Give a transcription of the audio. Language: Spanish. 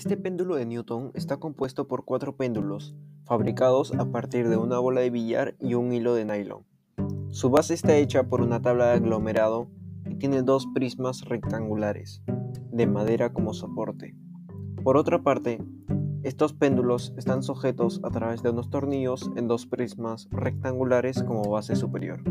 Este péndulo de Newton está compuesto por cuatro péndulos, fabricados a partir de una bola de billar y un hilo de nylon. Su base está hecha por una tabla de aglomerado y tiene dos prismas rectangulares, de madera como soporte. Por otra parte, estos péndulos están sujetos a través de unos tornillos en dos prismas rectangulares como base superior.